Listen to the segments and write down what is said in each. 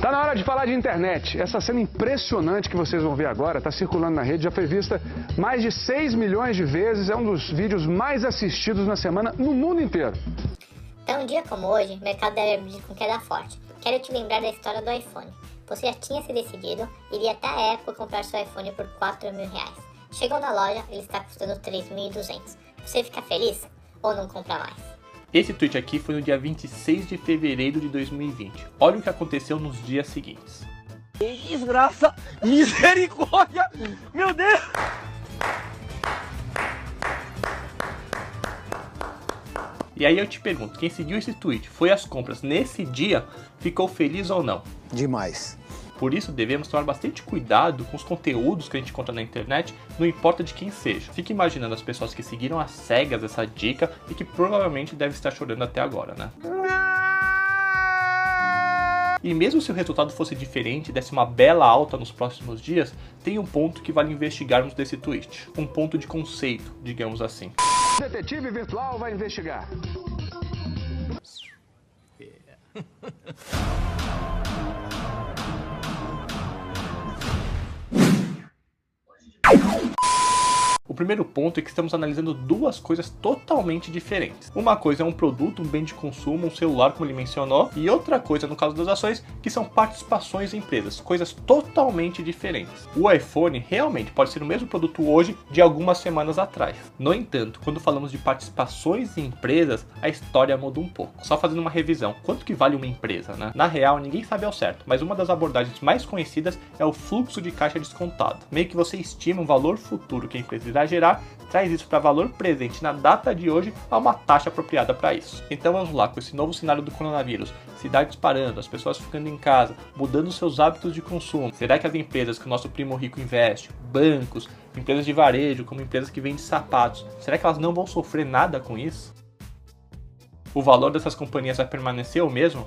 Tá na hora de falar de internet. Essa cena impressionante que vocês vão ver agora está circulando na rede, já foi vista mais de 6 milhões de vezes. É um dos vídeos mais assistidos na semana no mundo inteiro. Então, um dia como hoje, o mercado deve abrir com queda forte. Quero te lembrar da história do iPhone. Você já tinha se decidido, iria até a Apple comprar seu iPhone por 4 mil reais. Chegou na loja, ele está custando 3.200. Você fica feliz ou não compra mais? Esse tweet aqui foi no dia 26 de fevereiro de 2020. Olha o que aconteceu nos dias seguintes. Desgraça! Misericórdia! Meu Deus! E aí eu te pergunto, quem seguiu esse tweet, foi às compras nesse dia, ficou feliz ou não? Demais. Por isso devemos tomar bastante cuidado com os conteúdos que a gente encontra na internet, não importa de quem seja. Fique imaginando as pessoas que seguiram às cegas essa dica e que provavelmente devem estar chorando até agora, né? E mesmo se o resultado fosse diferente, desse uma bela alta nos próximos dias, tem um ponto que vale investigarmos desse tweet. Um ponto de conceito, digamos assim. Detetive virtual vai investigar. Primeiro ponto é que estamos analisando duas coisas totalmente diferentes. Uma coisa é um produto, um bem de consumo, um celular, como ele mencionou, e outra coisa, no caso das ações, que são participações em empresas, coisas totalmente diferentes. O iPhone realmente pode ser o mesmo produto hoje de algumas semanas atrás. No entanto, quando falamos de participações em empresas, a história muda um pouco. Só fazendo uma revisão, quanto que vale uma empresa, né? Na real, ninguém sabe ao certo, mas uma das abordagens mais conhecidas é o fluxo de caixa descontado. Meio que você estima o valor futuro que a empresa irá gerar, traz isso para valor presente na data de hoje a uma taxa apropriada para isso. Então vamos lá, com esse novo cenário do coronavírus, cidades parando, as pessoas ficando em casa, mudando seus hábitos de consumo. Será que as empresas que o nosso primo rico investe, bancos, empresas de varejo, como empresas que vendem sapatos, será que elas não vão sofrer nada com isso? O valor dessas companhias vai permanecer o mesmo?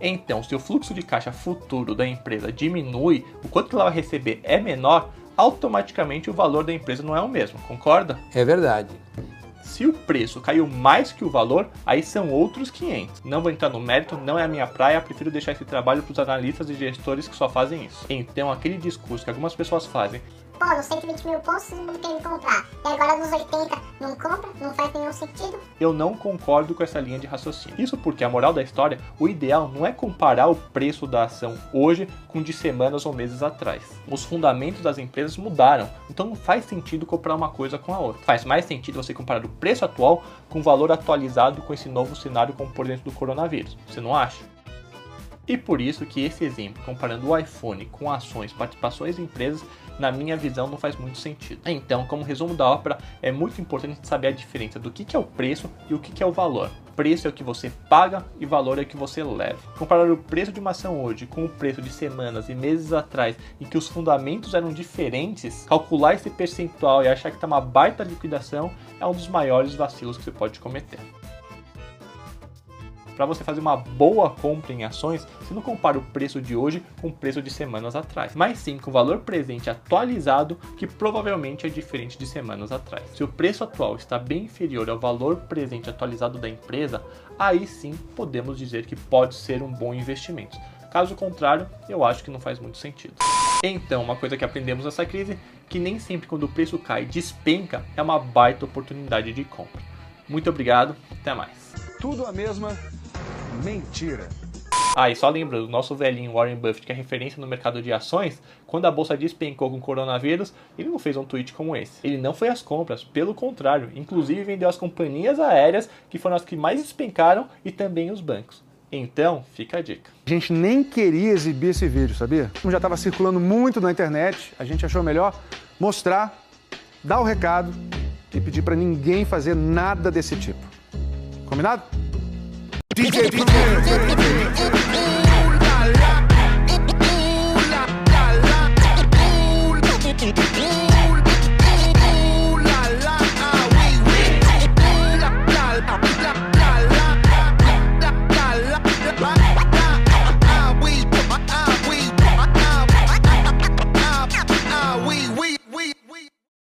Então, se o fluxo de caixa futuro da empresa diminui, o quanto ela vai receber é menor, automaticamente o valor da empresa não é o mesmo, concorda? É verdade. Se o preço caiu mais que o valor, aí são outros 500. Não vou entrar no mérito, não é a minha praia, prefiro deixar esse trabalho para os analistas e gestores que só fazem isso. Então, aquele discurso que algumas pessoas fazem, pô, nos 120 mil pontos todo mundo comprar. E agora nos 80 não compra, não faz nenhum sentido. Eu não concordo com essa linha de raciocínio. Isso porque a moral da história, o ideal não é comparar o preço da ação hoje com de semanas ou meses atrás. Os fundamentos das empresas mudaram, então não faz sentido comprar uma coisa com a outra. Faz mais sentido você comparar o preço atual com o valor atualizado com esse novo cenário como por dentro do coronavírus. Você não acha? E por isso que esse exemplo, comparando o iPhone com ações, participações em empresas, na minha visão não faz muito sentido. Então, como resumo da ópera, é muito importante saber a diferença do que é o preço e o que é o valor. Preço é o que você paga e valor é o que você leva. Comparar o preço de uma ação hoje com o preço de semanas e meses atrás, em que os fundamentos eram diferentes, calcular esse percentual e achar que está uma baita liquidação é um dos maiores vacilos que você pode cometer para você fazer uma boa compra em ações, você não compara o preço de hoje com o preço de semanas atrás, mas sim com o valor presente atualizado, que provavelmente é diferente de semanas atrás. Se o preço atual está bem inferior ao valor presente atualizado da empresa, aí sim podemos dizer que pode ser um bom investimento. Caso contrário, eu acho que não faz muito sentido. Então, uma coisa que aprendemos nessa crise, que nem sempre quando o preço cai despenca, é uma baita oportunidade de compra. Muito obrigado, até mais. Tudo a mesma Mentira. Ah, e só lembrando, o nosso velhinho Warren Buffett, que é referência no mercado de ações, quando a bolsa despencou com o coronavírus, ele não fez um tweet como esse. Ele não foi às compras, pelo contrário, inclusive vendeu as companhias aéreas, que foram as que mais despencaram, e também os bancos. Então, fica a dica. A gente nem queria exibir esse vídeo, sabia? Como já estava circulando muito na internet, a gente achou melhor mostrar, dar o recado e pedir para ninguém fazer nada desse tipo. Combinado? DJ, DJ.